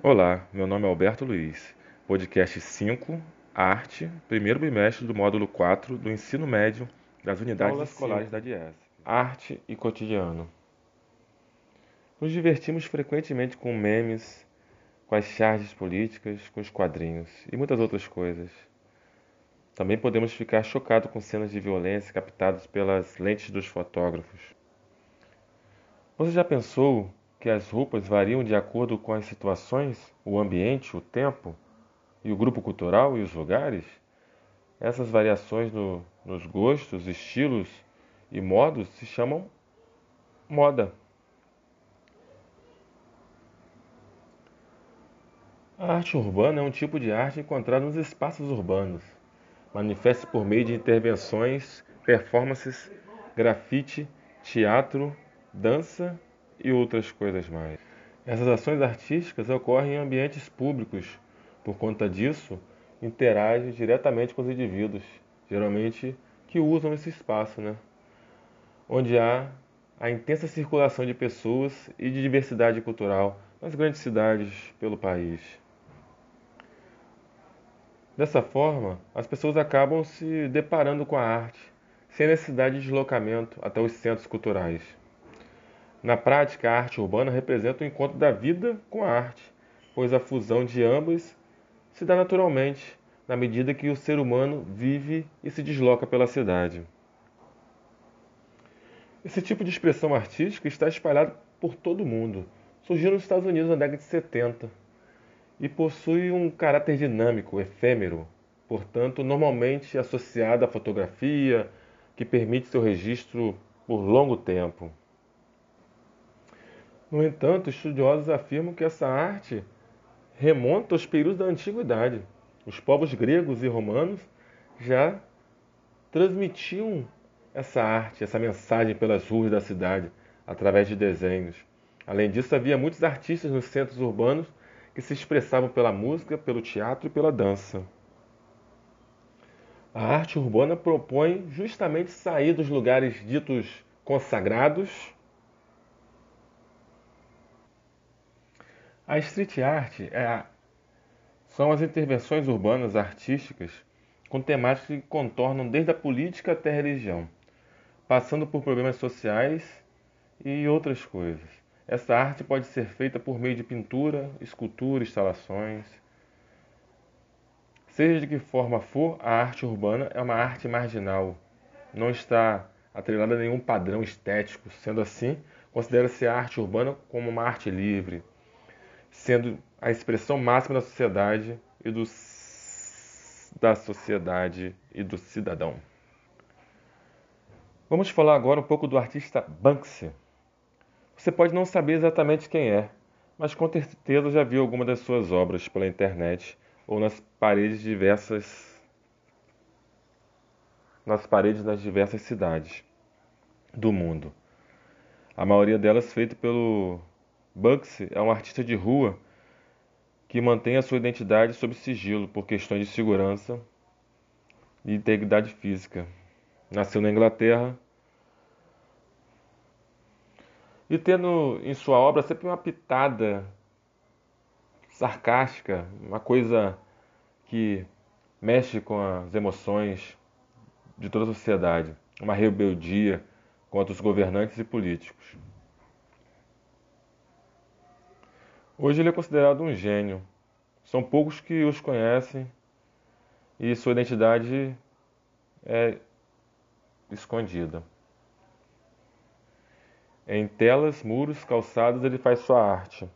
Olá, meu nome é Alberto Luiz, podcast 5, Arte, primeiro bimestre do módulo 4 do ensino médio das unidades escolares da DIES. Arte e cotidiano. Nos divertimos frequentemente com memes, com as charges políticas, com os quadrinhos e muitas outras coisas. Também podemos ficar chocados com cenas de violência captadas pelas lentes dos fotógrafos. Você já pensou que as roupas variam de acordo com as situações, o ambiente, o tempo e o grupo cultural e os lugares? Essas variações no, nos gostos, estilos e modos se chamam moda. A arte urbana é um tipo de arte encontrado nos espaços urbanos. Manifesta-se por meio de intervenções, performances, grafite, teatro, dança e outras coisas mais. Essas ações artísticas ocorrem em ambientes públicos. Por conta disso, interage diretamente com os indivíduos, geralmente que usam esse espaço, né? onde há a intensa circulação de pessoas e de diversidade cultural nas grandes cidades pelo país. Dessa forma, as pessoas acabam se deparando com a arte, sem necessidade de deslocamento até os centros culturais. Na prática, a arte urbana representa o encontro da vida com a arte, pois a fusão de ambas se dá naturalmente na medida que o ser humano vive e se desloca pela cidade. Esse tipo de expressão artística está espalhado por todo o mundo. Surgiu nos Estados Unidos na década de 70 e possui um caráter dinâmico, efêmero, portanto, normalmente associado à fotografia, que permite seu registro por longo tempo. No entanto, estudiosos afirmam que essa arte remonta aos períodos da antiguidade. Os povos gregos e romanos já transmitiam essa arte, essa mensagem pelas ruas da cidade, através de desenhos. Além disso, havia muitos artistas nos centros urbanos que se expressavam pela música, pelo teatro e pela dança. A arte urbana propõe justamente sair dos lugares ditos consagrados A street art é a... são as intervenções urbanas artísticas com temáticas que contornam desde a política até a religião, passando por problemas sociais e outras coisas. Essa arte pode ser feita por meio de pintura, escultura, instalações. Seja de que forma for, a arte urbana é uma arte marginal. Não está atrelada a nenhum padrão estético. Sendo assim, considera-se a arte urbana como uma arte livre, sendo a expressão máxima da sociedade e do, da sociedade e do cidadão. Vamos falar agora um pouco do artista Banksy. Você pode não saber exatamente quem é, mas com certeza já viu alguma das suas obras pela internet ou nas paredes diversas nas paredes das diversas cidades do mundo. A maioria delas feita pelo Banksy é um artista de rua que mantém a sua identidade sob sigilo por questões de segurança e integridade física. Nasceu na Inglaterra e tendo em sua obra sempre uma pitada sarcástica, uma coisa que mexe com as emoções de toda a sociedade, uma rebeldia contra os governantes e políticos. Hoje ele é considerado um gênio. São poucos que os conhecem e sua identidade é escondida. Em telas, muros, calçados, ele faz sua arte.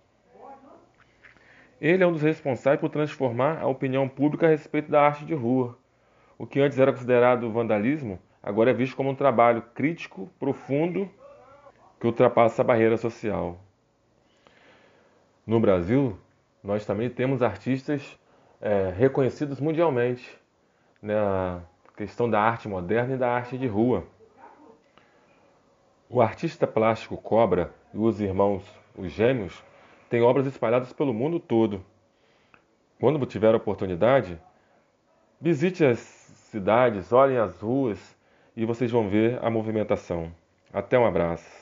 Ele é um dos responsáveis por transformar a opinião pública a respeito da arte de rua. O que antes era considerado vandalismo, agora é visto como um trabalho crítico, profundo, que ultrapassa a barreira social. No Brasil, nós também temos artistas é, reconhecidos mundialmente na questão da arte moderna e da arte de rua. O artista plástico Cobra e os irmãos, os gêmeos, têm obras espalhadas pelo mundo todo. Quando tiver a oportunidade, visite as cidades, olhem as ruas e vocês vão ver a movimentação. Até um abraço.